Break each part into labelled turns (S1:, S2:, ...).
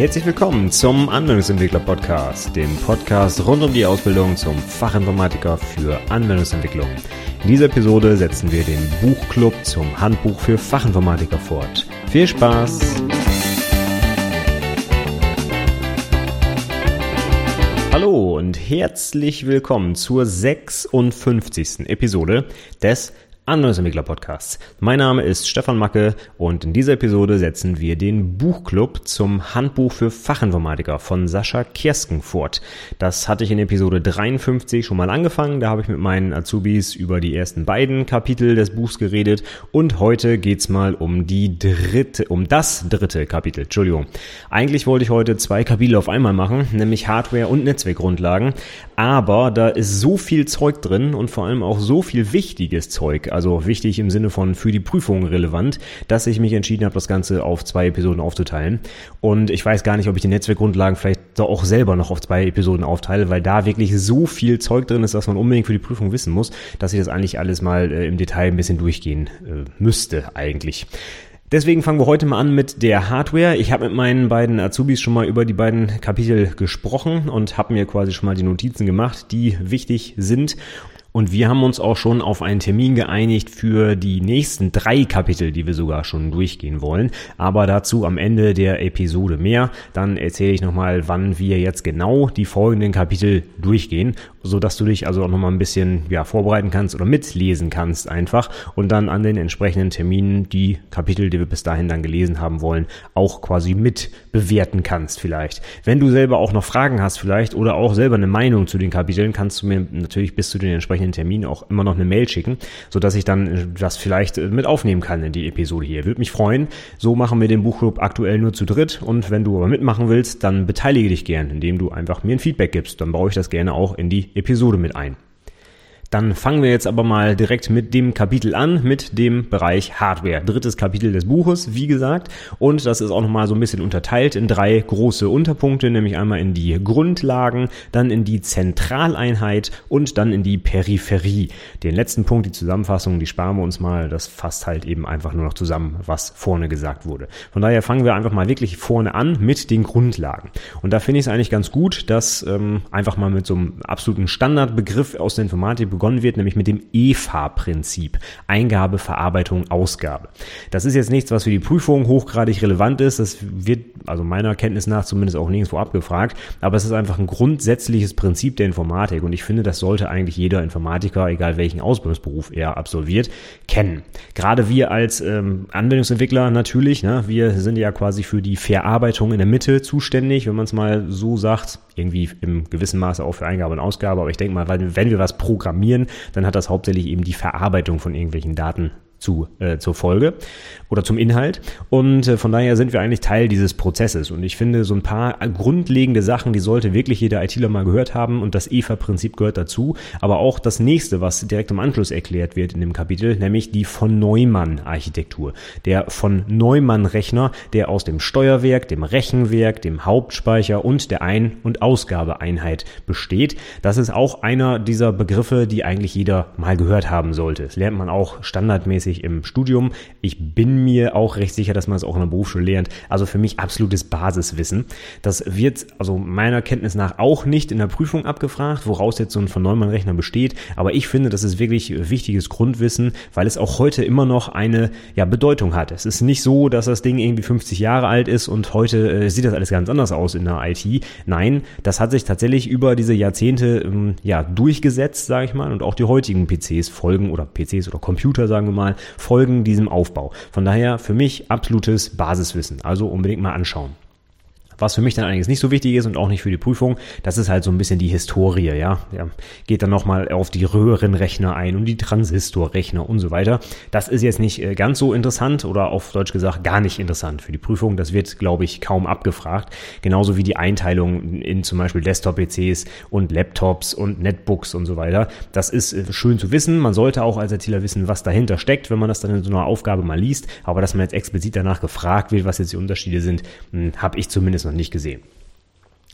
S1: Herzlich willkommen zum Anwendungsentwickler Podcast, dem Podcast rund um die Ausbildung zum Fachinformatiker für Anwendungsentwicklung. In dieser Episode setzen wir den Buchclub zum Handbuch für Fachinformatiker fort. Viel Spaß! Hallo und herzlich willkommen zur 56. Episode des Anwendungsentwickler Podcasts. Mein Name ist Stefan Macke und in dieser Episode setzen wir den Buchclub zum Handbuch für Fachinformatiker von Sascha Kersken fort. Das hatte ich in Episode 53 schon mal angefangen. Da habe ich mit meinen Azubis über die ersten beiden Kapitel des Buchs geredet und heute geht's mal um die dritte, um das dritte Kapitel. Entschuldigung. Eigentlich wollte ich heute zwei Kapitel auf einmal machen, nämlich Hardware und Netzwerkgrundlagen. Aber da ist so viel Zeug drin und vor allem auch so viel wichtiges Zeug also wichtig im Sinne von für die Prüfung relevant, dass ich mich entschieden habe, das Ganze auf zwei Episoden aufzuteilen. Und ich weiß gar nicht, ob ich die Netzwerkgrundlagen vielleicht auch selber noch auf zwei Episoden aufteile, weil da wirklich so viel Zeug drin ist, dass man unbedingt für die Prüfung wissen muss, dass ich das eigentlich alles mal äh, im Detail ein bisschen durchgehen äh, müsste eigentlich. Deswegen fangen wir heute mal an mit der Hardware. Ich habe mit meinen beiden Azubis schon mal über die beiden Kapitel gesprochen und habe mir quasi schon mal die Notizen gemacht, die wichtig sind. Und wir haben uns auch schon auf einen Termin geeinigt für die nächsten drei Kapitel, die wir sogar schon durchgehen wollen. Aber dazu am Ende der Episode mehr. Dann erzähle ich nochmal, wann wir jetzt genau die folgenden Kapitel durchgehen, so dass du dich also auch nochmal ein bisschen ja, vorbereiten kannst oder mitlesen kannst einfach und dann an den entsprechenden Terminen die Kapitel, die wir bis dahin dann gelesen haben wollen, auch quasi mit bewerten kannst vielleicht. Wenn du selber auch noch Fragen hast vielleicht oder auch selber eine Meinung zu den Kapiteln, kannst du mir natürlich bis zu den entsprechenden entsprechenden Termin auch immer noch eine Mail schicken, so dass ich dann äh, das vielleicht äh, mit aufnehmen kann in die Episode hier. Würde mich freuen. So machen wir den Buchclub aktuell nur zu dritt und wenn du aber mitmachen willst, dann beteilige dich gern, indem du einfach mir ein Feedback gibst. Dann baue ich das gerne auch in die Episode mit ein. Dann fangen wir jetzt aber mal direkt mit dem Kapitel an, mit dem Bereich Hardware. Drittes Kapitel des Buches, wie gesagt. Und das ist auch nochmal so ein bisschen unterteilt in drei große Unterpunkte, nämlich einmal in die Grundlagen, dann in die Zentraleinheit und dann in die Peripherie. Den letzten Punkt, die Zusammenfassung, die sparen wir uns mal. Das fasst halt eben einfach nur noch zusammen, was vorne gesagt wurde. Von daher fangen wir einfach mal wirklich vorne an mit den Grundlagen. Und da finde ich es eigentlich ganz gut, dass ähm, einfach mal mit so einem absoluten Standardbegriff aus der Informatik begonnen wird, nämlich mit dem EFA-Prinzip. Eingabe, Verarbeitung, Ausgabe. Das ist jetzt nichts, was für die Prüfung hochgradig relevant ist. Das wird also meiner Kenntnis nach zumindest auch nirgendwo abgefragt. Aber es ist einfach ein grundsätzliches Prinzip der Informatik. Und ich finde, das sollte eigentlich jeder Informatiker, egal welchen Ausbildungsberuf er absolviert, kennen. Gerade wir als ähm, Anwendungsentwickler natürlich, ne, wir sind ja quasi für die Verarbeitung in der Mitte zuständig, wenn man es mal so sagt irgendwie im gewissen Maße auch für Eingabe und Ausgabe. Aber ich denke mal, wenn wir was programmieren, dann hat das hauptsächlich eben die Verarbeitung von irgendwelchen Daten zu, äh, zur Folge oder zum Inhalt. Und äh, von daher sind wir eigentlich Teil dieses Prozesses. Und ich finde, so ein paar grundlegende Sachen, die sollte wirklich jeder ITler mal gehört haben. Und das EVA-Prinzip gehört dazu. Aber auch das nächste, was direkt im Anschluss erklärt wird in dem Kapitel, nämlich die von Neumann-Architektur. Der von Neumann-Rechner, der aus dem Steuerwerk, dem Rechenwerk, dem Hauptspeicher und der Ein- und Ausgabeeinheit besteht. Das ist auch einer dieser Begriffe, die eigentlich jeder mal gehört haben sollte. Das lernt man auch standardmäßig regelmäßig im Studium. Ich bin mir auch recht sicher, dass man es auch in der Berufsschule lernt. Also für mich absolutes Basiswissen. Das wird also meiner Kenntnis nach auch nicht in der Prüfung abgefragt, woraus jetzt so ein von Neumann-Rechner besteht. Aber ich finde, das ist wirklich wichtiges Grundwissen, weil es auch heute immer noch eine ja, Bedeutung hat. Es ist nicht so, dass das Ding irgendwie 50 Jahre alt ist und heute äh, sieht das alles ganz anders aus in der IT. Nein, das hat sich tatsächlich über diese Jahrzehnte ähm, ja durchgesetzt, sage ich mal, und auch die heutigen PCs folgen oder PCs oder Computer, sagen wir mal, folgen diesem Aufbau. Von daher für mich absolutes Basiswissen. Also unbedingt mal anschauen. Was für mich dann allerdings nicht so wichtig ist und auch nicht für die Prüfung, das ist halt so ein bisschen die Historie, ja. ja geht dann nochmal auf die Röhrenrechner ein und die Transistorrechner und so weiter. Das ist jetzt nicht äh, ganz so interessant oder auf Deutsch gesagt gar nicht interessant für die Prüfung. Das wird, glaube ich, kaum abgefragt. Genauso wie die Einteilung in zum Beispiel Desktop-PCs und Laptops und Netbooks und so weiter. Das ist äh, schön zu wissen. Man sollte auch als Erzähler wissen, was dahinter steckt, wenn man das dann in so einer Aufgabe mal liest. Aber dass man jetzt explizit danach gefragt wird, was jetzt die Unterschiede sind, hm, habe ich zumindest noch nicht gesehen.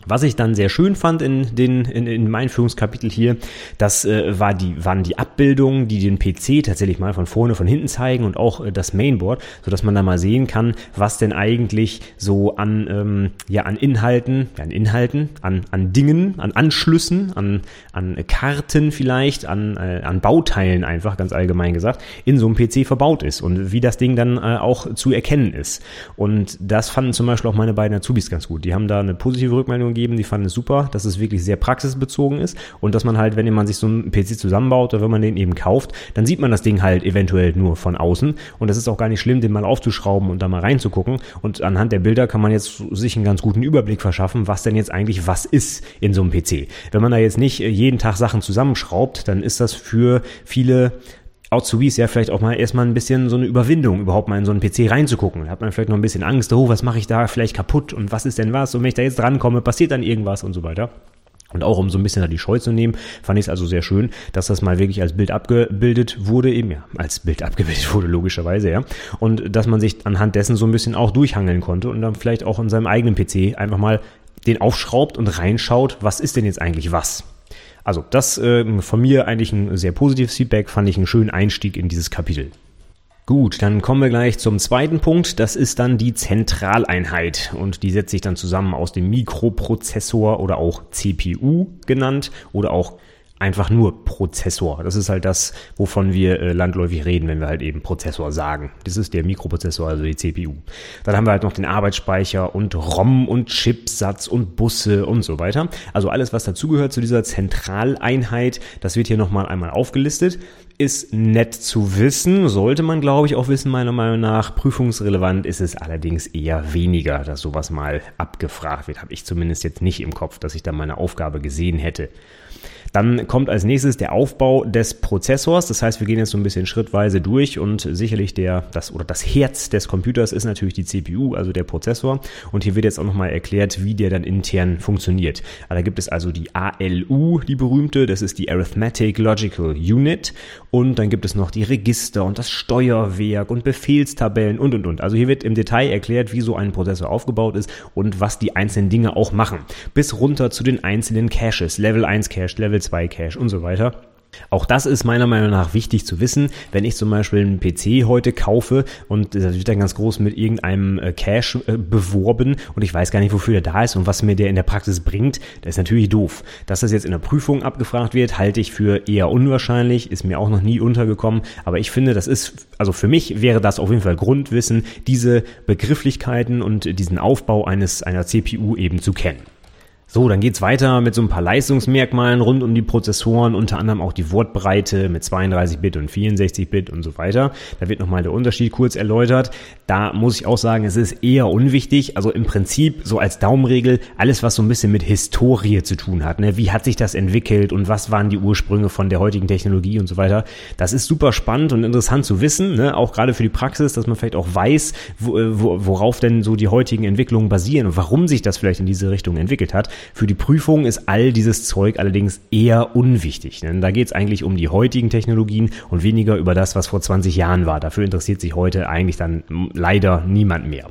S1: Was ich dann sehr schön fand in den in, in meinem Führungskapitel hier, das äh, war die waren die Abbildungen, die den PC tatsächlich mal von vorne von hinten zeigen und auch äh, das Mainboard, so dass man da mal sehen kann, was denn eigentlich so an ähm, ja an Inhalten, ja, an Inhalten, an an Dingen, an Anschlüssen, an an Karten vielleicht, an äh, an Bauteilen einfach ganz allgemein gesagt in so einem PC verbaut ist und wie das Ding dann äh, auch zu erkennen ist. Und das fanden zum Beispiel auch meine beiden Azubis ganz gut. Die haben da eine positive Rückmeldung gegeben, die fanden es super, dass es wirklich sehr praxisbezogen ist. Und dass man halt, wenn man sich so einen PC zusammenbaut oder wenn man den eben kauft, dann sieht man das Ding halt eventuell nur von außen. Und das ist auch gar nicht schlimm, den mal aufzuschrauben und da mal reinzugucken. Und anhand der Bilder kann man jetzt sich einen ganz guten Überblick verschaffen, was denn jetzt eigentlich was ist in so einem PC. Wenn man da jetzt nicht jeden Tag Sachen zusammenschraubt, dann ist das für viele Azubis ja vielleicht auch mal erstmal ein bisschen so eine Überwindung, überhaupt mal in so einen PC reinzugucken. Da hat man vielleicht noch ein bisschen Angst, oh, was mache ich da vielleicht kaputt und was ist denn was und wenn ich da jetzt drankomme, passiert dann irgendwas und so weiter. Und auch um so ein bisschen da die Scheu zu nehmen, fand ich es also sehr schön, dass das mal wirklich als Bild abgebildet wurde, eben ja, als Bild abgebildet wurde, logischerweise, ja. Und dass man sich anhand dessen so ein bisschen auch durchhangeln konnte und dann vielleicht auch in seinem eigenen PC einfach mal den aufschraubt und reinschaut, was ist denn jetzt eigentlich was? Also das äh, von mir eigentlich ein sehr positives Feedback, fand ich einen schönen Einstieg in dieses Kapitel. Gut, dann kommen wir gleich zum zweiten Punkt. Das ist dann die Zentraleinheit und die setzt sich dann zusammen aus dem Mikroprozessor oder auch CPU genannt oder auch einfach nur Prozessor. Das ist halt das, wovon wir äh, landläufig reden, wenn wir halt eben Prozessor sagen. Das ist der Mikroprozessor, also die CPU. Dann haben wir halt noch den Arbeitsspeicher und ROM und Chipsatz und Busse und so weiter. Also alles, was dazugehört zu dieser Zentraleinheit, das wird hier nochmal einmal aufgelistet. Ist nett zu wissen, sollte man glaube ich auch wissen, meiner Meinung nach. Prüfungsrelevant ist es allerdings eher weniger, dass sowas mal abgefragt wird. Habe ich zumindest jetzt nicht im Kopf, dass ich da meine Aufgabe gesehen hätte. Dann kommt als nächstes der Aufbau des Prozessors. Das heißt, wir gehen jetzt so ein bisschen schrittweise durch und sicherlich der, das oder das Herz des Computers ist natürlich die CPU, also der Prozessor. Und hier wird jetzt auch nochmal erklärt, wie der dann intern funktioniert. Da gibt es also die ALU, die berühmte, das ist die Arithmetic Logical Unit. Und dann gibt es noch die Register und das Steuerwerk und Befehlstabellen und und und. Also hier wird im Detail erklärt, wie so ein Prozessor aufgebaut ist und was die einzelnen Dinge auch machen. Bis runter zu den einzelnen Caches, Level 1 Cache, Level 2 Cache und so weiter. Auch das ist meiner Meinung nach wichtig zu wissen, wenn ich zum Beispiel einen PC heute kaufe und das wird dann ganz groß mit irgendeinem äh, Cache äh, beworben und ich weiß gar nicht, wofür der da ist und was mir der in der Praxis bringt, das ist natürlich doof. Dass das jetzt in der Prüfung abgefragt wird, halte ich für eher unwahrscheinlich, ist mir auch noch nie untergekommen, aber ich finde, das ist, also für mich wäre das auf jeden Fall Grundwissen, diese Begrifflichkeiten und diesen Aufbau eines einer CPU eben zu kennen. So, dann geht's weiter mit so ein paar Leistungsmerkmalen rund um die Prozessoren, unter anderem auch die Wortbreite mit 32-Bit und 64-Bit und so weiter. Da wird nochmal der Unterschied kurz erläutert. Da muss ich auch sagen, es ist eher unwichtig. Also im Prinzip so als Daumenregel alles, was so ein bisschen mit Historie zu tun hat. Ne? Wie hat sich das entwickelt und was waren die Ursprünge von der heutigen Technologie und so weiter. Das ist super spannend und interessant zu wissen, ne? auch gerade für die Praxis, dass man vielleicht auch weiß, wo, äh, wo, worauf denn so die heutigen Entwicklungen basieren und warum sich das vielleicht in diese Richtung entwickelt hat. Für die Prüfung ist all dieses Zeug allerdings eher unwichtig, denn da geht es eigentlich um die heutigen Technologien und weniger über das, was vor 20 Jahren war. Dafür interessiert sich heute eigentlich dann leider niemand mehr.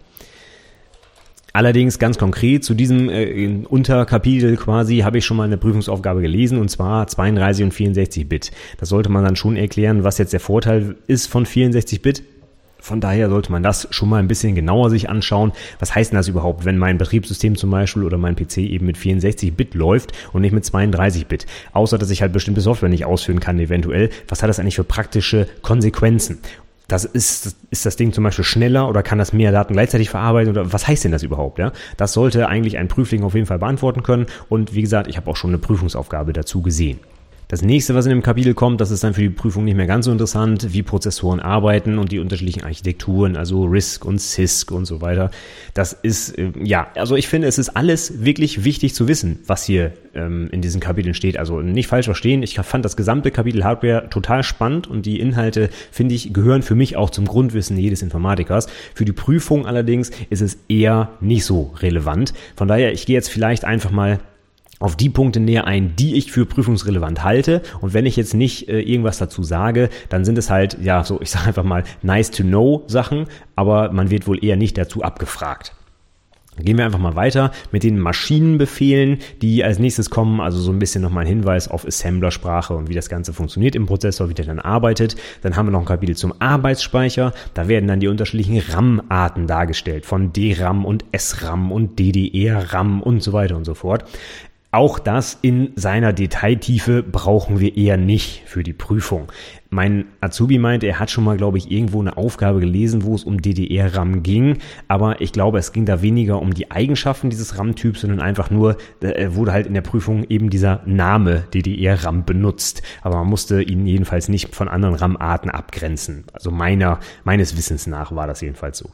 S1: Allerdings ganz konkret zu diesem äh, Unterkapitel quasi habe ich schon mal eine Prüfungsaufgabe gelesen und zwar 32 und 64 Bit. Das sollte man dann schon erklären, was jetzt der Vorteil ist von 64 Bit. Von daher sollte man das schon mal ein bisschen genauer sich anschauen. Was heißt denn das überhaupt, wenn mein Betriebssystem zum Beispiel oder mein PC eben mit 64-Bit läuft und nicht mit 32-Bit? Außer, dass ich halt bestimmte Software nicht ausführen kann eventuell. Was hat das eigentlich für praktische Konsequenzen? Das ist, ist das Ding zum Beispiel schneller oder kann das mehr Daten gleichzeitig verarbeiten oder was heißt denn das überhaupt? Ja? Das sollte eigentlich ein Prüfling auf jeden Fall beantworten können und wie gesagt, ich habe auch schon eine Prüfungsaufgabe dazu gesehen. Das nächste, was in dem Kapitel kommt, das ist dann für die Prüfung nicht mehr ganz so interessant, wie Prozessoren arbeiten und die unterschiedlichen Architekturen, also RISC und CISC und so weiter. Das ist, äh, ja, also ich finde, es ist alles wirklich wichtig zu wissen, was hier ähm, in diesen Kapiteln steht. Also nicht falsch verstehen, ich fand das gesamte Kapitel Hardware total spannend und die Inhalte, finde ich, gehören für mich auch zum Grundwissen jedes Informatikers. Für die Prüfung allerdings ist es eher nicht so relevant. Von daher, ich gehe jetzt vielleicht einfach mal auf die Punkte näher ein, die ich für prüfungsrelevant halte. Und wenn ich jetzt nicht äh, irgendwas dazu sage, dann sind es halt, ja, so, ich sage einfach mal, nice to know Sachen, aber man wird wohl eher nicht dazu abgefragt. Gehen wir einfach mal weiter mit den Maschinenbefehlen, die als nächstes kommen. Also so ein bisschen nochmal ein Hinweis auf Assembler-Sprache und wie das Ganze funktioniert im Prozessor, wie der dann arbeitet. Dann haben wir noch ein Kapitel zum Arbeitsspeicher. Da werden dann die unterschiedlichen RAM-Arten dargestellt. Von DRAM und SRAM und DDR-RAM und so weiter und so fort. Auch das in seiner Detailtiefe brauchen wir eher nicht für die Prüfung. Mein Azubi meint, er hat schon mal, glaube ich, irgendwo eine Aufgabe gelesen, wo es um DDR-RAM ging. Aber ich glaube, es ging da weniger um die Eigenschaften dieses RAM-Typs, sondern einfach nur, äh, wurde halt in der Prüfung eben dieser Name DDR-RAM benutzt. Aber man musste ihn jedenfalls nicht von anderen RAM-Arten abgrenzen. Also meiner, meines Wissens nach war das jedenfalls so.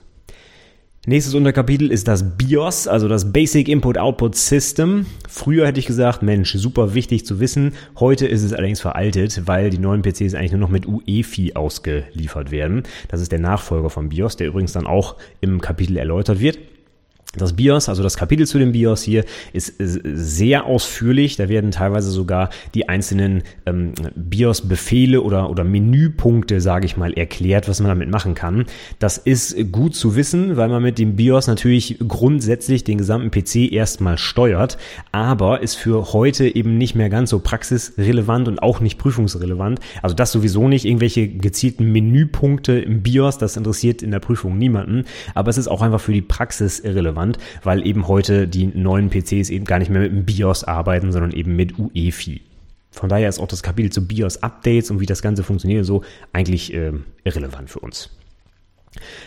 S1: Nächstes Unterkapitel ist das BIOS, also das Basic Input Output System. Früher hätte ich gesagt, Mensch, super wichtig zu wissen. Heute ist es allerdings veraltet, weil die neuen PCs eigentlich nur noch mit UEFI ausgeliefert werden. Das ist der Nachfolger vom BIOS, der übrigens dann auch im Kapitel erläutert wird. Das BIOS, also das Kapitel zu dem BIOS hier, ist sehr ausführlich. Da werden teilweise sogar die einzelnen ähm, BIOS-Befehle oder, oder Menüpunkte, sage ich mal, erklärt, was man damit machen kann. Das ist gut zu wissen, weil man mit dem BIOS natürlich grundsätzlich den gesamten PC erstmal steuert, aber ist für heute eben nicht mehr ganz so praxisrelevant und auch nicht prüfungsrelevant. Also das sowieso nicht. Irgendwelche gezielten Menüpunkte im BIOS, das interessiert in der Prüfung niemanden. Aber es ist auch einfach für die Praxis irrelevant relevant, weil eben heute die neuen PCs eben gar nicht mehr mit dem BIOS arbeiten, sondern eben mit UEFI. Von daher ist auch das Kapitel zu BIOS-Updates und wie das Ganze funktioniert so eigentlich äh, irrelevant für uns.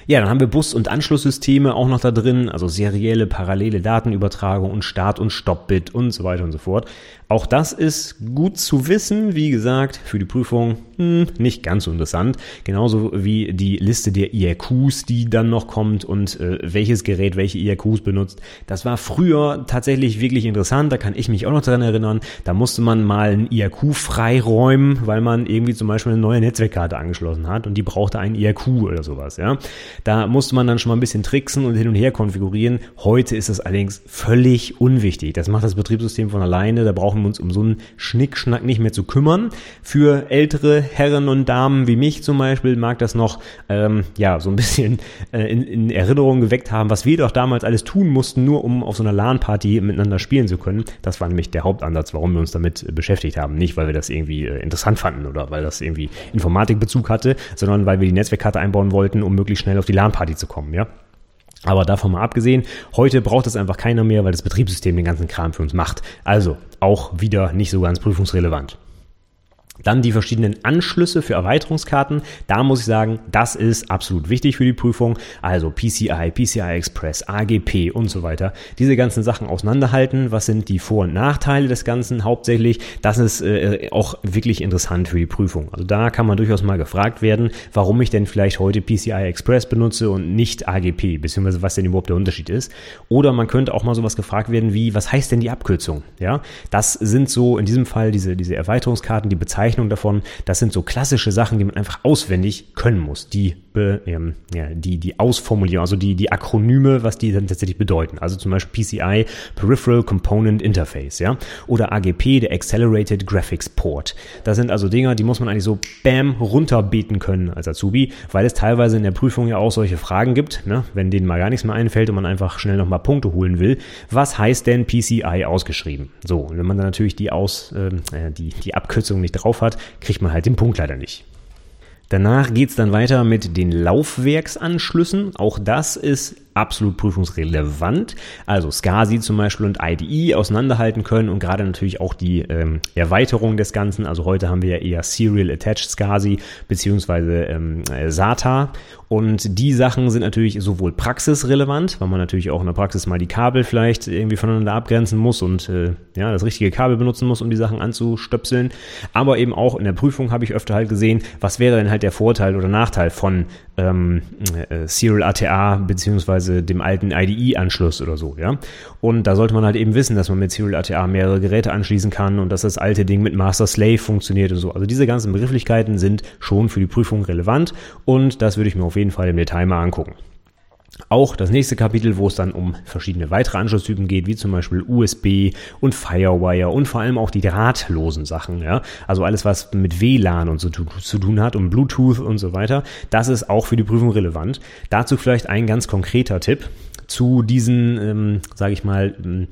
S1: Ja, dann haben wir Bus- und Anschlusssysteme auch noch da drin, also serielle, parallele Datenübertragung und Start- und Stopp-Bit und so weiter und so fort. Auch das ist gut zu wissen, wie gesagt, für die Prüfung hm, nicht ganz so interessant. Genauso wie die Liste der IRQs, die dann noch kommt und äh, welches Gerät welche IRQs benutzt. Das war früher tatsächlich wirklich interessant, da kann ich mich auch noch dran erinnern. Da musste man mal ein IRQ freiräumen, weil man irgendwie zum Beispiel eine neue Netzwerkkarte angeschlossen hat und die brauchte einen IRQ oder sowas, ja. Da musste man dann schon mal ein bisschen tricksen und hin und her konfigurieren. Heute ist das allerdings völlig unwichtig. Das macht das Betriebssystem von alleine, da brauchen wir uns um so einen Schnickschnack nicht mehr zu kümmern. Für ältere Herren und Damen wie mich zum Beispiel mag das noch ähm, ja so ein bisschen äh, in, in Erinnerung geweckt haben, was wir doch damals alles tun mussten, nur um auf so einer LAN-Party miteinander spielen zu können. Das war nämlich der Hauptansatz, warum wir uns damit äh, beschäftigt haben. Nicht, weil wir das irgendwie äh, interessant fanden oder weil das irgendwie Informatikbezug hatte, sondern weil wir die Netzwerkkarte einbauen wollten, um möglichst schnell auf die LAN-Party zu kommen, ja. Aber davon mal abgesehen, heute braucht es einfach keiner mehr, weil das Betriebssystem den ganzen Kram für uns macht. Also auch wieder nicht so ganz prüfungsrelevant. Dann die verschiedenen Anschlüsse für Erweiterungskarten. Da muss ich sagen, das ist absolut wichtig für die Prüfung. Also PCI, PCI Express, AGP und so weiter. Diese ganzen Sachen auseinanderhalten. Was sind die Vor- und Nachteile des Ganzen hauptsächlich? Das ist äh, auch wirklich interessant für die Prüfung. Also da kann man durchaus mal gefragt werden, warum ich denn vielleicht heute PCI Express benutze und nicht AGP, beziehungsweise was denn überhaupt der Unterschied ist. Oder man könnte auch mal sowas gefragt werden wie, was heißt denn die Abkürzung? Ja, das sind so in diesem Fall diese, diese Erweiterungskarten, die bezeichnen Bezeichnung davon. Das sind so klassische Sachen, die man einfach auswendig können muss. Die, ähm, ja, die, die Ausformulierung, also die, die Akronyme, was die dann tatsächlich bedeuten. Also zum Beispiel PCI, Peripheral Component Interface, ja. Oder AGP, der Accelerated Graphics Port. Das sind also Dinger, die muss man eigentlich so bam runterbeten können als Azubi, weil es teilweise in der Prüfung ja auch solche Fragen gibt, ne? wenn denen mal gar nichts mehr einfällt und man einfach schnell nochmal Punkte holen will. Was heißt denn PCI ausgeschrieben? So, und wenn man dann natürlich die Aus, äh, die, die Abkürzung nicht drauf hat, kriegt man halt den Punkt leider nicht. Danach geht's dann weiter mit den Laufwerksanschlüssen. Auch das ist absolut prüfungsrelevant. Also SCSI zum Beispiel und IDE auseinanderhalten können und gerade natürlich auch die ähm, Erweiterung des Ganzen. Also heute haben wir ja eher Serial Attached SCSI beziehungsweise ähm, äh, SATA und die Sachen sind natürlich sowohl praxisrelevant, weil man natürlich auch in der Praxis mal die Kabel vielleicht irgendwie voneinander abgrenzen muss und äh, ja, das richtige Kabel benutzen muss, um die Sachen anzustöpseln. Aber eben auch in der Prüfung habe ich öfter halt gesehen, was wäre denn halt der Vorteil oder Nachteil von ähm, äh, Serial ATA beziehungsweise dem alten IDE-Anschluss oder so, ja. Und da sollte man halt eben wissen, dass man mit Serial ATA mehrere Geräte anschließen kann und dass das alte Ding mit Master Slave funktioniert und so. Also diese ganzen Begrifflichkeiten sind schon für die Prüfung relevant und das würde ich mir auf jeden jeden Fall im Detail mal angucken. Auch das nächste Kapitel, wo es dann um verschiedene weitere Anschlusstypen geht, wie zum Beispiel USB und Firewire und vor allem auch die drahtlosen Sachen, ja. Also alles, was mit WLAN und so zu tun hat und Bluetooth und so weiter. Das ist auch für die Prüfung relevant. Dazu vielleicht ein ganz konkreter Tipp. zu diesen, ähm, sage ich mal, ähm,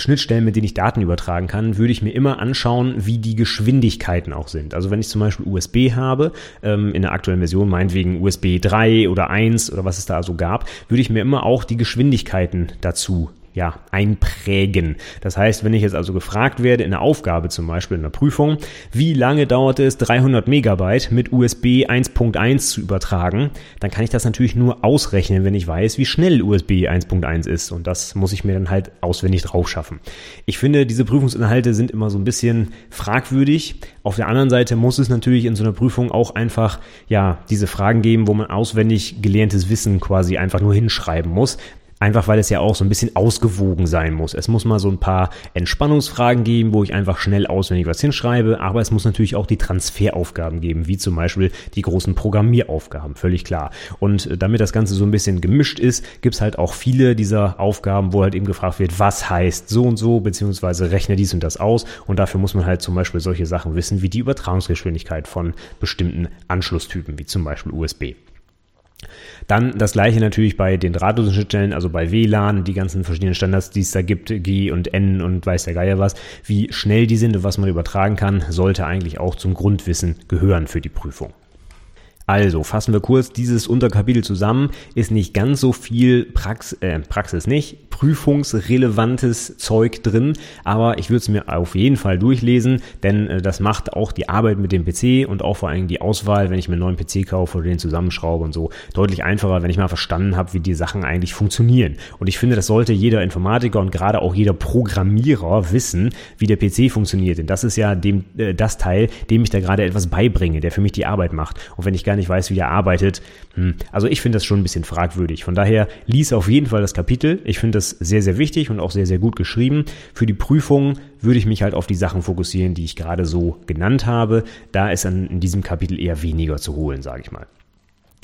S1: Schnittstellen, mit denen ich Daten übertragen kann, würde ich mir immer anschauen, wie die Geschwindigkeiten auch sind. Also wenn ich zum Beispiel USB habe, ähm, in der aktuellen Version meinetwegen USB 3 oder 1 oder was es da so gab, würde ich mir immer auch die Geschwindigkeiten dazu ja, einprägen. Das heißt, wenn ich jetzt also gefragt werde in einer Aufgabe zum Beispiel in einer Prüfung, wie lange dauert es 300 Megabyte mit USB 1.1 zu übertragen, dann kann ich das natürlich nur ausrechnen, wenn ich weiß, wie schnell USB 1.1 ist und das muss ich mir dann halt auswendig drauf schaffen. Ich finde, diese Prüfungsinhalte sind immer so ein bisschen fragwürdig. Auf der anderen Seite muss es natürlich in so einer Prüfung auch einfach, ja, diese Fragen geben, wo man auswendig gelerntes Wissen quasi einfach nur hinschreiben muss, Einfach weil es ja auch so ein bisschen ausgewogen sein muss. Es muss mal so ein paar Entspannungsfragen geben, wo ich einfach schnell auswendig was hinschreibe, aber es muss natürlich auch die Transferaufgaben geben, wie zum Beispiel die großen Programmieraufgaben, völlig klar. Und äh, damit das Ganze so ein bisschen gemischt ist, gibt's halt auch viele dieser Aufgaben, wo halt eben gefragt wird, was heißt so und so, beziehungsweise rechne dies und das aus. Und dafür muss man halt zum Beispiel solche Sachen wissen, wie die Übertragungsgeschwindigkeit von bestimmten Anschlusstypen, wie zum Beispiel USB. Dann das gleiche natürlich bei den drahtlosen Schnittstellen, also bei WLAN, die ganzen verschiedenen Standards, die es da gibt, G und N und weiß der Geier was. Wie schnell die sind und was man übertragen kann, sollte eigentlich auch zum Grundwissen gehören für die Prüfung. Also fassen wir kurz dieses Unterkapitel zusammen. Ist nicht ganz so viel Prax äh, Praxis nicht, prüfungsrelevantes Zeug drin, aber ich würde es mir auf jeden Fall durchlesen, denn äh, das macht auch die Arbeit mit dem PC und auch vor allem die Auswahl, wenn ich mir einen neuen PC kaufe oder den zusammenschraube und so, deutlich einfacher, wenn ich mal verstanden habe, wie die Sachen eigentlich funktionieren. Und ich finde, das sollte jeder Informatiker und gerade auch jeder Programmierer wissen, wie der PC funktioniert. Denn das ist ja dem, äh, das Teil, dem ich da gerade etwas beibringe, der für mich die Arbeit macht. Und wenn ich gar nicht weiß, wie er arbeitet. Hm. Also ich finde das schon ein bisschen fragwürdig. Von daher lies auf jeden Fall das Kapitel. Ich finde das sehr, sehr wichtig und auch sehr, sehr gut geschrieben. Für die Prüfung würde ich mich halt auf die Sachen fokussieren, die ich gerade so genannt habe. Da ist dann in diesem Kapitel eher weniger zu holen, sage ich mal.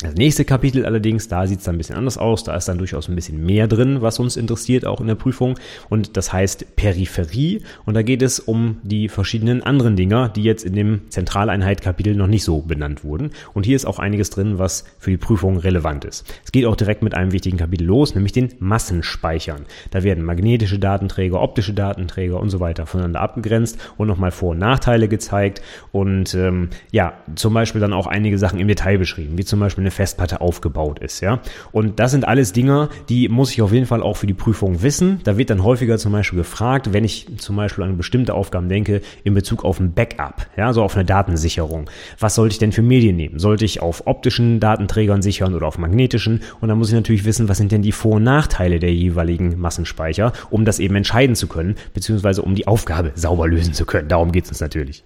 S1: Das nächste Kapitel allerdings, da sieht es dann ein bisschen anders aus. Da ist dann durchaus ein bisschen mehr drin, was uns interessiert, auch in der Prüfung. Und das heißt Peripherie. Und da geht es um die verschiedenen anderen Dinger, die jetzt in dem Zentraleinheit-Kapitel noch nicht so benannt wurden. Und hier ist auch einiges drin, was für die Prüfung relevant ist. Es geht auch direkt mit einem wichtigen Kapitel los, nämlich den Massenspeichern. Da werden magnetische Datenträger, optische Datenträger und so weiter voneinander abgegrenzt und nochmal Vor- und Nachteile gezeigt. Und ähm, ja, zum Beispiel dann auch einige Sachen im Detail beschrieben, wie zum Beispiel eine Festplatte aufgebaut ist, ja. Und das sind alles Dinge, die muss ich auf jeden Fall auch für die Prüfung wissen. Da wird dann häufiger zum Beispiel gefragt, wenn ich zum Beispiel an bestimmte Aufgaben denke, in Bezug auf ein Backup, ja, so auf eine Datensicherung. Was sollte ich denn für Medien nehmen? Sollte ich auf optischen Datenträgern sichern oder auf magnetischen? Und dann muss ich natürlich wissen, was sind denn die Vor- und Nachteile der jeweiligen Massenspeicher, um das eben entscheiden zu können, beziehungsweise um die Aufgabe sauber lösen zu können. Darum geht es uns natürlich.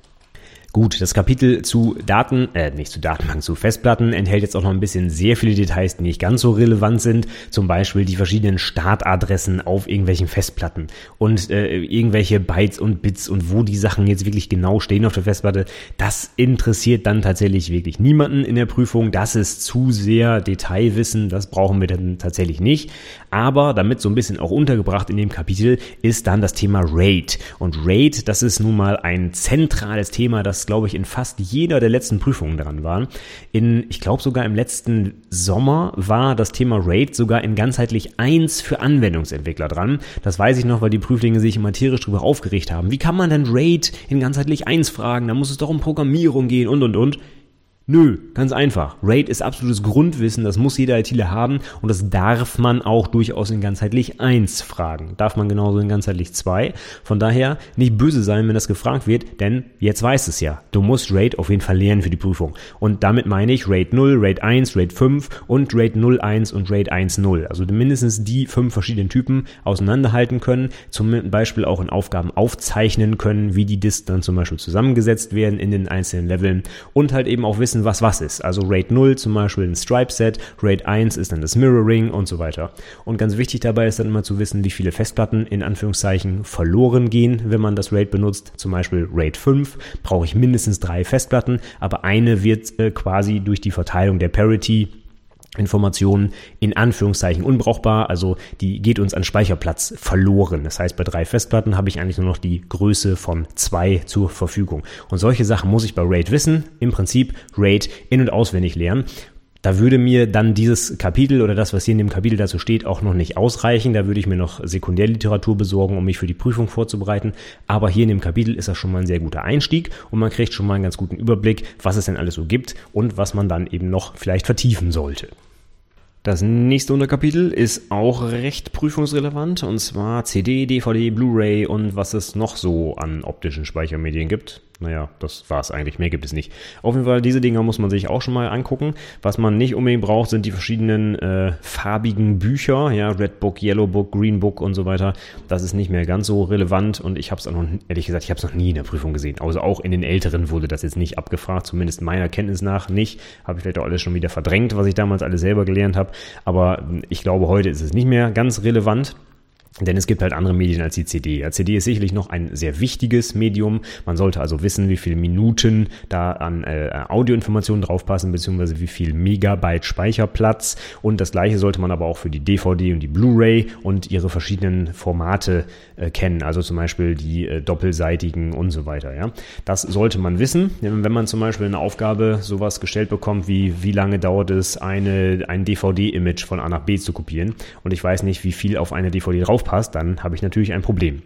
S1: Gut, das Kapitel zu Daten, äh, nicht zu Datenbank, zu Festplatten enthält jetzt auch noch ein bisschen sehr viele Details, die nicht ganz so relevant sind. Zum Beispiel die verschiedenen Startadressen auf irgendwelchen Festplatten und äh, irgendwelche Bytes und Bits und wo die Sachen jetzt wirklich genau stehen auf der Festplatte. Das interessiert dann tatsächlich wirklich niemanden in der Prüfung. Das ist zu sehr Detailwissen. Das brauchen wir dann tatsächlich nicht. Aber damit so ein bisschen auch untergebracht in dem Kapitel ist dann das Thema RAID. Und RAID, das ist nun mal ein zentrales Thema, das glaube ich, in fast jeder der letzten Prüfungen dran waren. In, ich glaube sogar im letzten Sommer war das Thema RAID sogar in ganzheitlich eins für Anwendungsentwickler dran. Das weiß ich noch, weil die Prüflinge sich immer tierisch darüber aufgeregt haben. Wie kann man denn RAID in ganzheitlich eins fragen? Da muss es doch um Programmierung gehen und und und. Nö, ganz einfach. RAID ist absolutes Grundwissen, das muss jeder ITler haben und das darf man auch durchaus in ganzheitlich 1 fragen. Darf man genauso in ganzheitlich 2. Von daher nicht böse sein, wenn das gefragt wird, denn jetzt weißt es ja. Du musst RAID auf jeden Fall lernen für die Prüfung. Und damit meine ich RAID 0, RAID 1, RAID 5 und RAID 0, 1 und RAID 1, 0. Also mindestens die fünf verschiedenen Typen auseinanderhalten können, zum Beispiel auch in Aufgaben aufzeichnen können, wie die Disks dann zum Beispiel zusammengesetzt werden in den einzelnen Leveln und halt eben auch wissen, wissen, was was ist. Also RAID 0 zum Beispiel ein Stripe-Set, RAID 1 ist dann das Mirroring und so weiter. Und ganz wichtig dabei ist dann immer zu wissen, wie viele Festplatten in Anführungszeichen verloren gehen, wenn man das RAID benutzt. Zum Beispiel RAID 5 brauche ich mindestens drei Festplatten, aber eine wird äh, quasi durch die Verteilung der Parity Informationen in Anführungszeichen unbrauchbar, also die geht uns an Speicherplatz verloren. Das heißt, bei drei Festplatten habe ich eigentlich nur noch die Größe von zwei zur Verfügung. Und solche Sachen muss ich bei RAID wissen. Im Prinzip RAID in- und auswendig lernen. Da würde mir dann dieses Kapitel oder das, was hier in dem Kapitel dazu steht, auch noch nicht ausreichen. Da würde ich mir noch Sekundärliteratur besorgen, um mich für die Prüfung vorzubereiten. Aber hier in dem Kapitel ist das schon mal ein sehr guter Einstieg und man kriegt schon mal einen ganz guten Überblick, was es denn alles so gibt und was man dann eben noch vielleicht vertiefen sollte. Das nächste Unterkapitel ist auch recht prüfungsrelevant und zwar CD, DVD, Blu-ray und was es noch so an optischen Speichermedien gibt naja, das war's eigentlich. Mehr gibt es nicht. Auf jeden Fall, diese Dinger muss man sich auch schon mal angucken. Was man nicht unbedingt braucht, sind die verschiedenen äh, farbigen Bücher, ja, Red Book, Yellow Book, Green Book und so weiter. Das ist nicht mehr ganz so relevant und ich habe es auch noch, ehrlich gesagt, ich habe es noch nie in der Prüfung gesehen. Also auch in den älteren wurde das jetzt nicht abgefragt, zumindest meiner Kenntnis nach nicht. Habe ich vielleicht auch alles schon wieder verdrängt, was ich damals alles selber gelernt habe. Aber ich glaube, heute ist es nicht mehr ganz relevant. Denn es gibt halt andere Medien als die CD. Die CD ist sicherlich noch ein sehr wichtiges Medium. Man sollte also wissen, wie viele Minuten da an äh, Audioinformationen draufpassen, beziehungsweise wie viel Megabyte Speicherplatz. Und das gleiche sollte man aber auch für die DVD und die Blu-ray und ihre verschiedenen Formate äh, kennen. Also zum Beispiel die äh, doppelseitigen und so weiter. Ja, Das sollte man wissen. Wenn man zum Beispiel eine Aufgabe sowas gestellt bekommt, wie wie lange dauert es, eine, ein DVD-Image von A nach B zu kopieren. Und ich weiß nicht, wie viel auf eine DVD drauf aufpasst, dann habe ich natürlich ein Problem.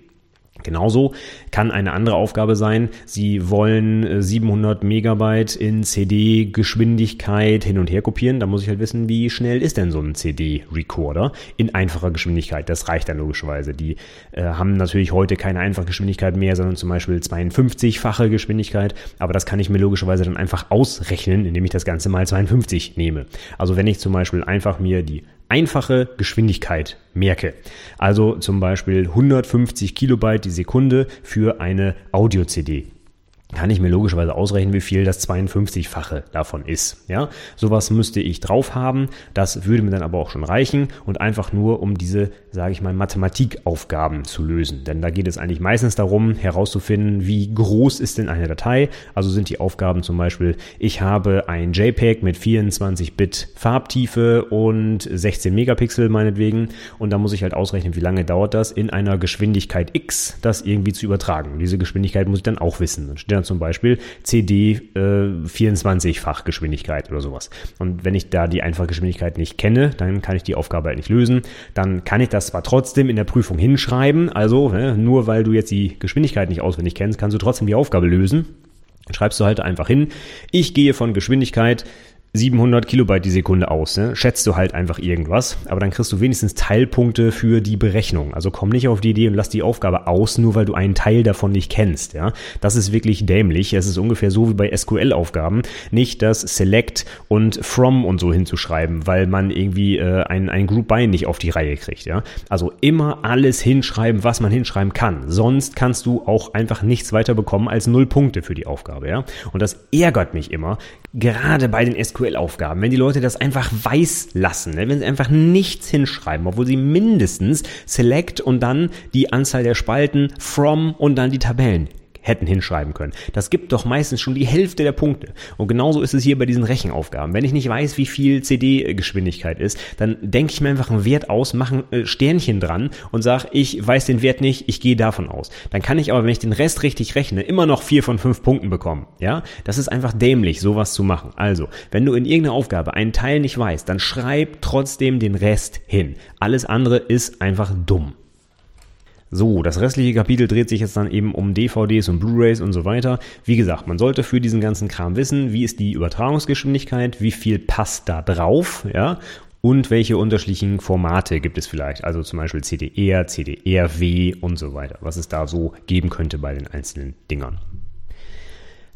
S1: Genauso kann eine andere Aufgabe sein, Sie wollen 700 äh, Megabyte in CD-Geschwindigkeit hin und her kopieren. Da muss ich halt wissen, wie schnell ist denn so ein CD-Recorder in einfacher Geschwindigkeit. Das reicht dann logischerweise. Die äh, haben natürlich heute keine einfache Geschwindigkeit mehr, sondern zum Beispiel 52-fache Geschwindigkeit. Aber das kann ich mir logischerweise dann einfach ausrechnen, indem ich das Ganze mal 52 nehme. Also wenn ich zum Beispiel einfach mir die einfache Geschwindigkeit merke. Also zum Beispiel 150 Kilobyte die Sekunde für eine Audio-CD kann ich mir logischerweise ausrechnen, wie viel das 52-fache davon ist. Ja, sowas müsste ich drauf haben. Das würde mir dann aber auch schon reichen und einfach nur um diese, sage ich mal, Mathematikaufgaben zu lösen. Denn da geht es eigentlich meistens darum, herauszufinden, wie groß ist denn eine Datei. Also sind die Aufgaben zum Beispiel, ich habe ein JPEG mit 24-Bit Farbtiefe und 16 Megapixel meinetwegen und da muss ich halt ausrechnen, wie lange dauert das in einer Geschwindigkeit X, das irgendwie zu übertragen. Diese Geschwindigkeit muss ich dann auch wissen. Dann dann zum Beispiel CD äh, 24-fach Geschwindigkeit oder sowas. Und wenn ich da die einfache Geschwindigkeit nicht kenne, dann kann ich die Aufgabe halt nicht lösen. Dann kann ich das zwar trotzdem in der Prüfung hinschreiben, also ne, nur weil du jetzt die Geschwindigkeit nicht auswendig kennst, kannst du trotzdem die Aufgabe lösen. Schreibst du halt einfach hin, ich gehe von Geschwindigkeit 700 Kilobyte die Sekunde aus. Ne? Schätzt du halt einfach irgendwas, aber dann kriegst du wenigstens Teilpunkte für die Berechnung. Also komm nicht auf die Idee und lass die Aufgabe aus, nur weil du einen Teil davon nicht kennst. Ja, das ist wirklich dämlich. Es ist ungefähr so wie bei SQL-Aufgaben, nicht das Select und From und so hinzuschreiben, weil man irgendwie äh, ein, ein Group By nicht auf die Reihe kriegt. Ja, also immer alles hinschreiben, was man hinschreiben kann. Sonst kannst du auch einfach nichts weiter bekommen als null Punkte für die Aufgabe. Ja, und das ärgert mich immer, gerade bei den SQL SQL-Aufgaben, wenn die Leute das einfach weiß lassen, ne? wenn sie einfach nichts hinschreiben, obwohl sie mindestens Select und dann die Anzahl der Spalten, From und dann die Tabellen hätten hinschreiben können. Das gibt doch meistens schon die Hälfte der Punkte. Und genauso ist es hier bei diesen Rechenaufgaben. Wenn ich nicht weiß, wie viel CD-Geschwindigkeit ist, dann denke ich mir einfach einen Wert aus, mache ein äh, Sternchen dran und sage, ich weiß den Wert nicht, ich gehe davon aus. Dann kann ich aber, wenn ich den Rest richtig rechne, immer noch vier von fünf Punkten bekommen. Ja, das ist einfach dämlich, sowas zu machen. Also, wenn du in irgendeiner Aufgabe einen Teil nicht weißt, dann schreib trotzdem den Rest hin. Alles andere ist einfach dumm. So, das restliche Kapitel dreht sich jetzt dann eben um DVDs und Blu-rays und so weiter. Wie gesagt, man sollte für diesen ganzen Kram wissen, wie ist die Übertragungsgeschwindigkeit, wie viel passt da drauf, ja, und welche unterschiedlichen Formate gibt es vielleicht, also zum Beispiel CDR, CDR-W und so weiter, was es da so geben könnte bei den einzelnen Dingern.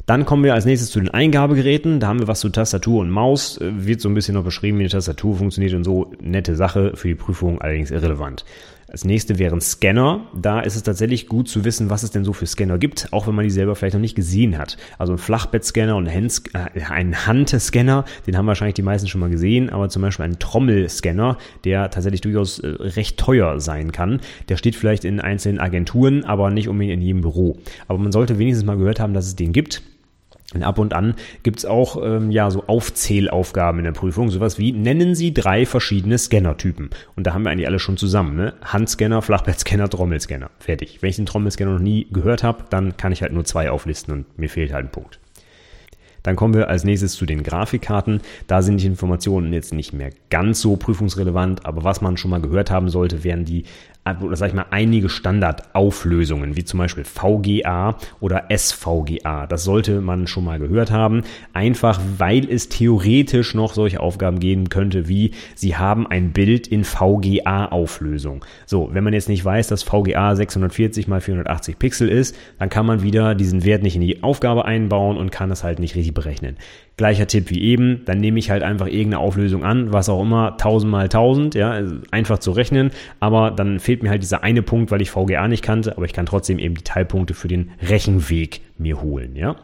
S1: Dann kommen wir als nächstes zu den Eingabegeräten. Da haben wir was zu Tastatur und Maus. Wird so ein bisschen noch beschrieben, wie eine Tastatur funktioniert und so. Nette Sache, für die Prüfung allerdings irrelevant. Das nächste wären Scanner. Da ist es tatsächlich gut zu wissen, was es denn so für Scanner gibt, auch wenn man die selber vielleicht noch nicht gesehen hat. Also ein Flachbettscanner und ein, äh, ein Handscanner, den haben wahrscheinlich die meisten schon mal gesehen, aber zum Beispiel ein Trommelscanner, der tatsächlich durchaus äh, recht teuer sein kann. Der steht vielleicht in einzelnen Agenturen, aber nicht unbedingt in jedem Büro. Aber man sollte wenigstens mal gehört haben, dass es den gibt. Und ab und an gibt's auch ähm, ja so Aufzählaufgaben in der Prüfung, sowas wie nennen Sie drei verschiedene Scannertypen. Und da haben wir eigentlich alle schon zusammen, ne? Handscanner, Flachbettscanner, Trommelscanner. Fertig. Wenn ich den Trommelscanner noch nie gehört habe, dann kann ich halt nur zwei auflisten und mir fehlt halt ein Punkt. Dann kommen wir als nächstes zu den Grafikkarten. Da sind die Informationen jetzt nicht mehr ganz so prüfungsrelevant, aber was man schon mal gehört haben sollte, wären die oder sag ich mal, einige Standardauflösungen, wie zum Beispiel VGA oder SVGA. Das sollte man schon mal gehört haben. Einfach, weil es theoretisch noch solche Aufgaben geben könnte, wie Sie haben ein Bild in VGA-Auflösung. So, wenn man jetzt nicht weiß, dass VGA 640 mal 480 Pixel ist, dann kann man wieder diesen Wert nicht in die Aufgabe einbauen und kann es halt nicht richtig berechnen. Gleicher Tipp wie eben, dann nehme ich halt einfach irgendeine Auflösung an, was auch immer, 1000 mal 1000, ja, einfach zu rechnen, aber dann fehlt mir halt dieser eine Punkt, weil ich VGA nicht kannte, aber ich kann trotzdem eben die Teilpunkte für den Rechenweg mir holen, ja.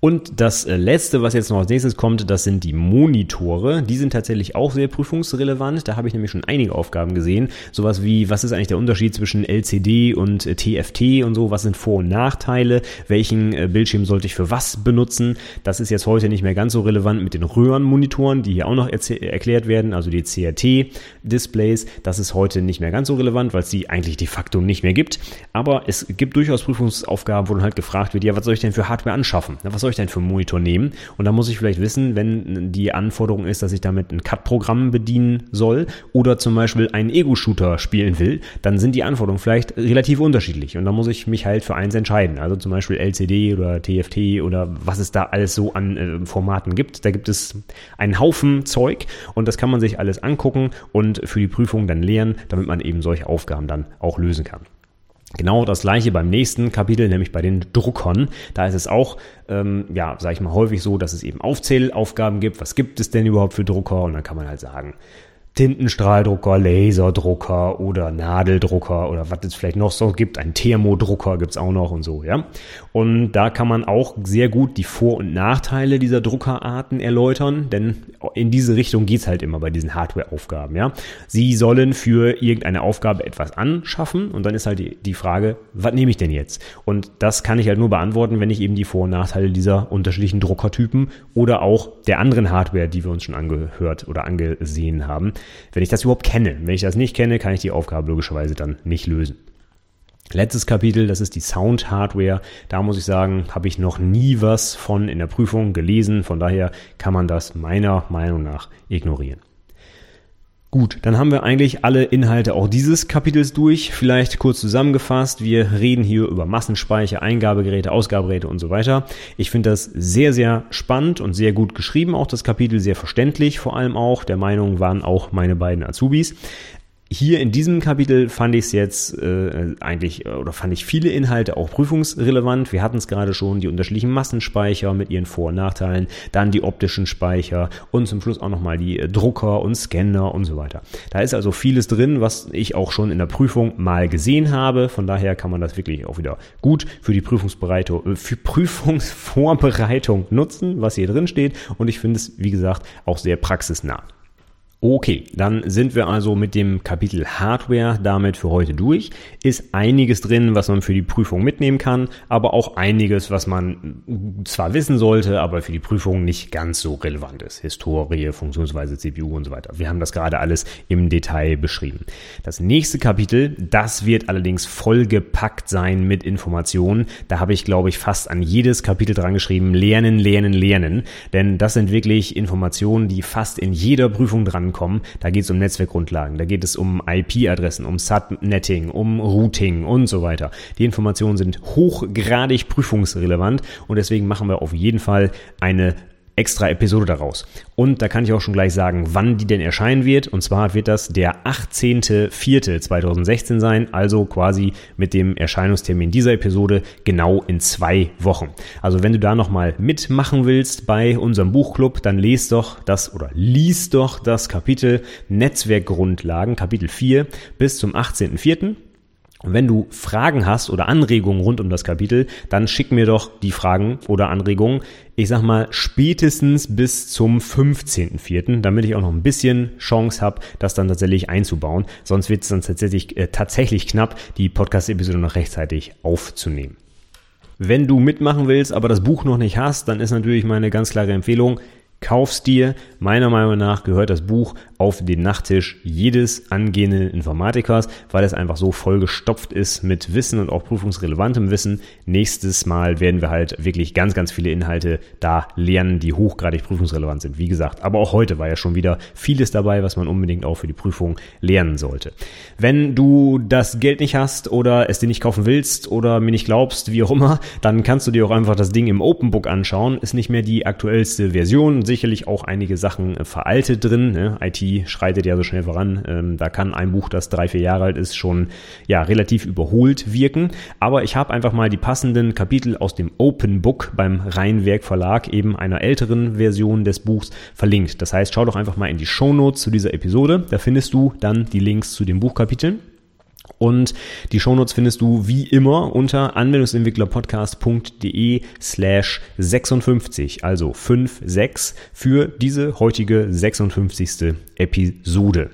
S1: Und das äh, letzte, was jetzt noch als nächstes kommt, das sind die Monitore. Die sind tatsächlich auch sehr prüfungsrelevant. Da habe ich nämlich schon einige Aufgaben gesehen. Sowas wie, was ist eigentlich der Unterschied zwischen LCD und TFT äh, und so? Was sind Vor- und Nachteile? Welchen äh, Bildschirm sollte ich für was benutzen? Das ist jetzt heute nicht mehr ganz so relevant mit den Röhrenmonitoren, die hier auch noch erklärt werden, also die CRT-Displays. Das ist heute nicht mehr ganz so relevant, weil es die eigentlich de facto nicht mehr gibt. Aber es gibt durchaus Prüfungsaufgaben, wo dann halt gefragt wird, ja, was soll ich denn für Hardware anschaffen? Was soll ich denn für einen Monitor nehmen? Und da muss ich vielleicht wissen, wenn die Anforderung ist, dass ich damit ein Cut-Programm bedienen soll oder zum Beispiel einen Ego-Shooter spielen will, dann sind die Anforderungen vielleicht relativ unterschiedlich. Und da muss ich mich halt für eins entscheiden. Also zum Beispiel LCD oder TFT oder was es da alles so an äh, Formaten gibt. Da gibt es einen Haufen Zeug und das kann man sich alles angucken und für die Prüfung dann lernen, damit man eben solche Aufgaben dann auch lösen kann. Genau das gleiche beim nächsten Kapitel, nämlich bei den Druckern. Da ist es auch, ähm, ja, sag ich mal, häufig so, dass es eben Aufzählaufgaben gibt. Was gibt es denn überhaupt für Drucker? Und dann kann man halt sagen, Tintenstrahldrucker, Laserdrucker oder Nadeldrucker oder was es vielleicht noch so gibt. Ein Thermodrucker gibt's auch noch und so, ja. Und da kann man auch sehr gut die Vor- und Nachteile dieser Druckerarten erläutern, denn in diese Richtung geht's halt immer bei diesen Hardware-Aufgaben, ja. Sie sollen für irgendeine Aufgabe etwas anschaffen und dann ist halt die, die Frage, was nehme ich denn jetzt? Und das kann ich halt nur beantworten, wenn ich eben die Vor- und Nachteile dieser unterschiedlichen Druckertypen oder auch der anderen Hardware, die wir uns schon angehört oder angesehen haben, wenn ich das überhaupt kenne. Wenn ich das nicht kenne, kann ich die Aufgabe logischerweise dann nicht lösen. Letztes Kapitel, das ist die Sound-Hardware. Da muss ich sagen, habe ich noch nie was von in der Prüfung gelesen. Von daher kann man das meiner Meinung nach ignorieren. Gut, dann haben wir eigentlich alle Inhalte auch dieses Kapitels durch. Vielleicht kurz zusammengefasst. Wir reden hier über Massenspeicher, Eingabegeräte, Ausgabegeräte und so weiter. Ich finde das sehr, sehr spannend und sehr gut geschrieben. Auch das Kapitel sehr verständlich vor allem auch. Der Meinung waren auch meine beiden Azubis. Hier in diesem Kapitel fand ich es jetzt äh, eigentlich, äh, oder fand ich viele Inhalte auch prüfungsrelevant. Wir hatten es gerade schon, die unterschiedlichen Massenspeicher mit ihren Vor- und Nachteilen, dann die optischen Speicher und zum Schluss auch nochmal die äh, Drucker und Scanner und so weiter. Da ist also vieles drin, was ich auch schon in der Prüfung mal gesehen habe. Von daher kann man das wirklich auch wieder gut für die Prüfungsbereitung, äh, für Prüfungsvorbereitung nutzen, was hier drin steht. Und ich finde es, wie gesagt, auch sehr praxisnah. Okay, dann sind wir also mit dem Kapitel Hardware damit für heute durch. Ist einiges drin, was man für die Prüfung mitnehmen kann, aber auch einiges, was man zwar wissen sollte, aber für die Prüfung nicht ganz so relevant ist. Historie, Funktionsweise, CPU und so weiter. Wir haben das gerade alles im Detail beschrieben. Das nächste Kapitel, das wird allerdings vollgepackt sein mit Informationen. Da habe ich, glaube ich, fast an jedes Kapitel dran geschrieben, lernen, lernen, lernen. Denn das sind wirklich Informationen, die fast in jeder Prüfung dran ankommen. Da geht es um Netzwerkgrundlagen, da geht es um IP-Adressen, um Subnetting, um Routing und so weiter. Die Informationen sind hochgradig prüfungsrelevant und deswegen machen wir auf jeden Fall eine extra Episode daraus. Und da kann ich auch schon gleich sagen, wann die denn erscheinen wird. Und zwar wird das der 18.04.2016 sein, also quasi mit dem Erscheinungstermin dieser Episode genau in zwei Wochen. Also wenn du da nochmal mitmachen willst bei unserem Buchclub, dann lest doch das oder liest doch das Kapitel Netzwerkgrundlagen, Kapitel 4 bis zum 18.04. Wenn du Fragen hast oder Anregungen rund um das Kapitel, dann schick mir doch die Fragen oder Anregungen, ich sag mal, spätestens bis zum 15.04., damit ich auch noch ein bisschen Chance habe, das dann tatsächlich einzubauen. Sonst wird es dann tatsächlich, äh, tatsächlich knapp, die Podcast-Episode noch rechtzeitig aufzunehmen. Wenn du mitmachen willst, aber das Buch noch nicht hast, dann ist natürlich meine ganz klare Empfehlung, Kaufst dir. Meiner Meinung nach gehört das Buch auf den Nachttisch jedes angehenden Informatikers, weil es einfach so vollgestopft ist mit Wissen und auch prüfungsrelevantem Wissen. Nächstes Mal werden wir halt wirklich ganz, ganz viele Inhalte da lernen, die hochgradig prüfungsrelevant sind. Wie gesagt, aber auch heute war ja schon wieder vieles dabei, was man unbedingt auch für die Prüfung lernen sollte. Wenn du das Geld nicht hast oder es dir nicht kaufen willst oder mir nicht glaubst, wie auch immer, dann kannst du dir auch einfach das Ding im Open Book anschauen. Ist nicht mehr die aktuellste Version sicherlich auch einige Sachen äh, veraltet drin. Ne? IT schreitet ja so schnell voran. Ähm, da kann ein Buch, das drei, vier Jahre alt ist, schon ja relativ überholt wirken. Aber ich habe einfach mal die passenden Kapitel aus dem Open Book beim Rheinwerk Verlag, eben einer älteren Version des Buchs, verlinkt. Das heißt, schau doch einfach mal in die Show Notes zu dieser Episode. Da findest du dann die Links zu den Buchkapiteln. Und die Shownotes findest du wie immer unter anwendungsentwicklerpodcast.de slash 56, also 56 für diese heutige 56. Episode.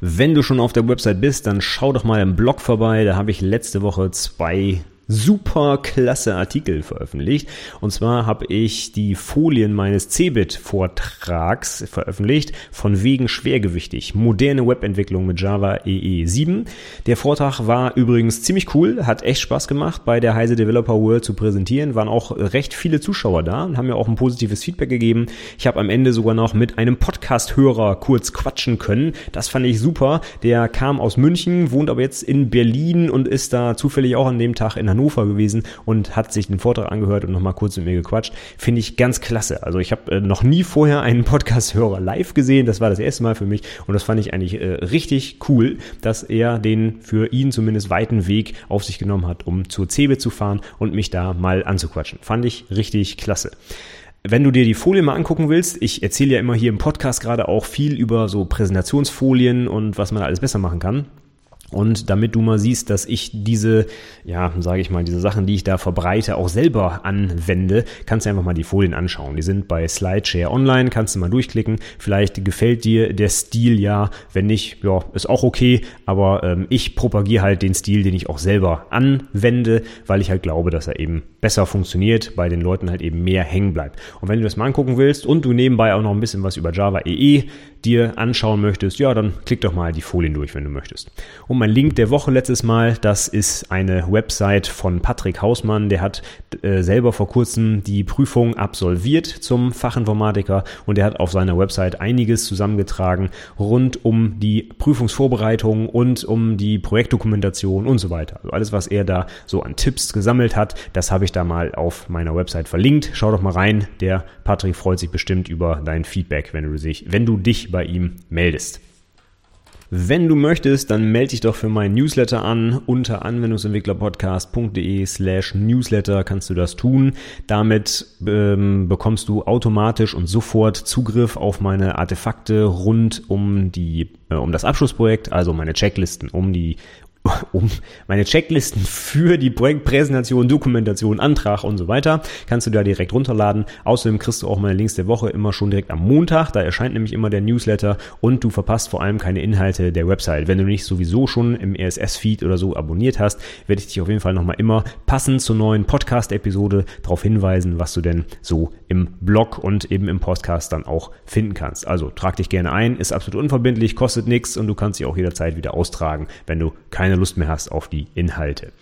S1: Wenn du schon auf der Website bist, dann schau doch mal im Blog vorbei. Da habe ich letzte Woche zwei super klasse Artikel veröffentlicht. Und zwar habe ich die Folien meines Cebit-Vortrags veröffentlicht, von wegen schwergewichtig, moderne Webentwicklung mit Java EE 7. Der Vortrag war übrigens ziemlich cool, hat echt Spaß gemacht, bei der Heise Developer World zu präsentieren. Waren auch recht viele Zuschauer da und haben mir auch ein positives Feedback gegeben. Ich habe am Ende sogar noch mit einem Podcast-Hörer kurz quatschen können. Das fand ich super. Der kam aus München, wohnt aber jetzt in Berlin und ist da zufällig auch an dem Tag in Hannover gewesen und hat sich den Vortrag angehört und nochmal kurz mit mir gequatscht. Finde ich ganz klasse. Also ich habe äh, noch nie vorher einen Podcast-Hörer live gesehen. Das war das erste Mal für mich und das fand ich eigentlich äh, richtig cool, dass er den für ihn zumindest weiten Weg auf sich genommen hat, um zur Cebe zu fahren und mich da mal anzuquatschen. Fand ich richtig klasse. Wenn du dir die Folie mal angucken willst, ich erzähle ja immer hier im Podcast gerade auch viel über so Präsentationsfolien und was man alles besser machen kann. Und damit du mal siehst, dass ich diese, ja, sage ich mal, diese Sachen, die ich da verbreite, auch selber anwende, kannst du einfach mal die Folien anschauen. Die sind bei Slideshare online, kannst du mal durchklicken. Vielleicht gefällt dir der Stil ja, wenn nicht, ja, ist auch okay. Aber ähm, ich propagiere halt den Stil, den ich auch selber anwende, weil ich halt glaube, dass er eben besser funktioniert, bei den Leuten halt eben mehr hängen bleibt. Und wenn du das mal angucken willst und du nebenbei auch noch ein bisschen was über Java EE dir anschauen möchtest, ja, dann klick doch mal die Folien durch, wenn du möchtest. Und mein Link der Woche letztes Mal, das ist eine Website von Patrick Hausmann, der hat äh, selber vor kurzem die Prüfung absolviert zum Fachinformatiker und der hat auf seiner Website einiges zusammengetragen rund um die Prüfungsvorbereitung und um die Projektdokumentation und so weiter. Also alles, was er da so an Tipps gesammelt hat, das habe ich da mal auf meiner Website verlinkt. Schau doch mal rein. Der Patrick freut sich bestimmt über dein Feedback, wenn du dich, wenn du dich bei ihm meldest. Wenn du möchtest, dann melde dich doch für meinen Newsletter an. Unter anwendungsentwicklerpodcast.de slash Newsletter kannst du das tun. Damit ähm, bekommst du automatisch und sofort Zugriff auf meine Artefakte rund um die äh, um das Abschlussprojekt, also meine Checklisten, um die um meine Checklisten für die Projektpräsentation, Dokumentation, Antrag und so weiter, kannst du da direkt runterladen. Außerdem kriegst du auch meine Links der Woche immer schon direkt am Montag. Da erscheint nämlich immer der Newsletter und du verpasst vor allem keine Inhalte der Website. Wenn du nicht sowieso schon im RSS-Feed oder so abonniert hast, werde ich dich auf jeden Fall nochmal immer passend zur neuen Podcast-Episode darauf hinweisen, was du denn so im Blog und eben im Podcast dann auch finden kannst. Also trag dich gerne ein, ist absolut unverbindlich, kostet nichts und du kannst dich auch jederzeit wieder austragen, wenn du keine Lust mehr hast auf die Inhalte.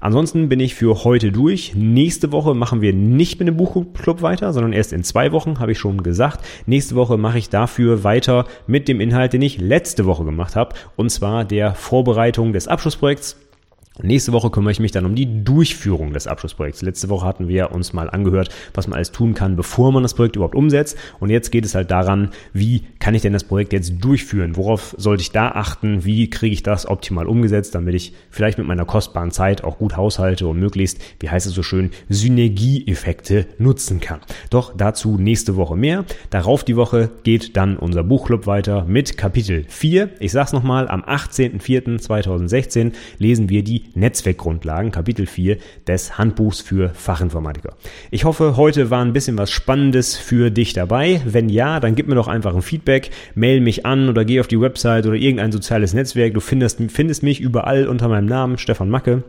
S1: Ansonsten bin ich für heute durch. Nächste Woche machen wir nicht mit dem Buchclub weiter, sondern erst in zwei Wochen, habe ich schon gesagt. Nächste Woche mache ich dafür weiter mit dem Inhalt, den ich letzte Woche gemacht habe, und zwar der Vorbereitung des Abschlussprojekts Nächste Woche kümmere ich mich dann um die Durchführung des Abschlussprojekts. Letzte Woche hatten wir uns mal angehört, was man alles tun kann, bevor man das Projekt überhaupt umsetzt. Und jetzt geht es halt daran, wie kann ich denn das Projekt jetzt durchführen? Worauf sollte ich da achten? Wie kriege ich das optimal umgesetzt, damit ich vielleicht mit meiner kostbaren Zeit auch gut haushalte und möglichst, wie heißt es so schön, Synergieeffekte nutzen kann. Doch dazu nächste Woche mehr. Darauf die Woche geht dann unser Buchclub weiter mit Kapitel 4. Ich sag's nochmal, am 18.04.2016 lesen wir die Netzwerkgrundlagen, Kapitel 4 des Handbuchs für Fachinformatiker. Ich hoffe, heute war ein bisschen was Spannendes für dich dabei. Wenn ja, dann gib mir doch einfach ein Feedback, mail mich an oder geh auf die Website oder irgendein soziales Netzwerk. Du findest, findest mich überall unter meinem Namen, Stefan Macke.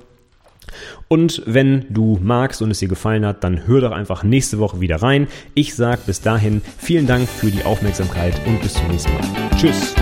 S1: Und wenn du magst und es dir gefallen hat, dann hör doch einfach nächste Woche wieder rein. Ich sag bis dahin vielen Dank für die Aufmerksamkeit und bis zum nächsten Mal. Tschüss.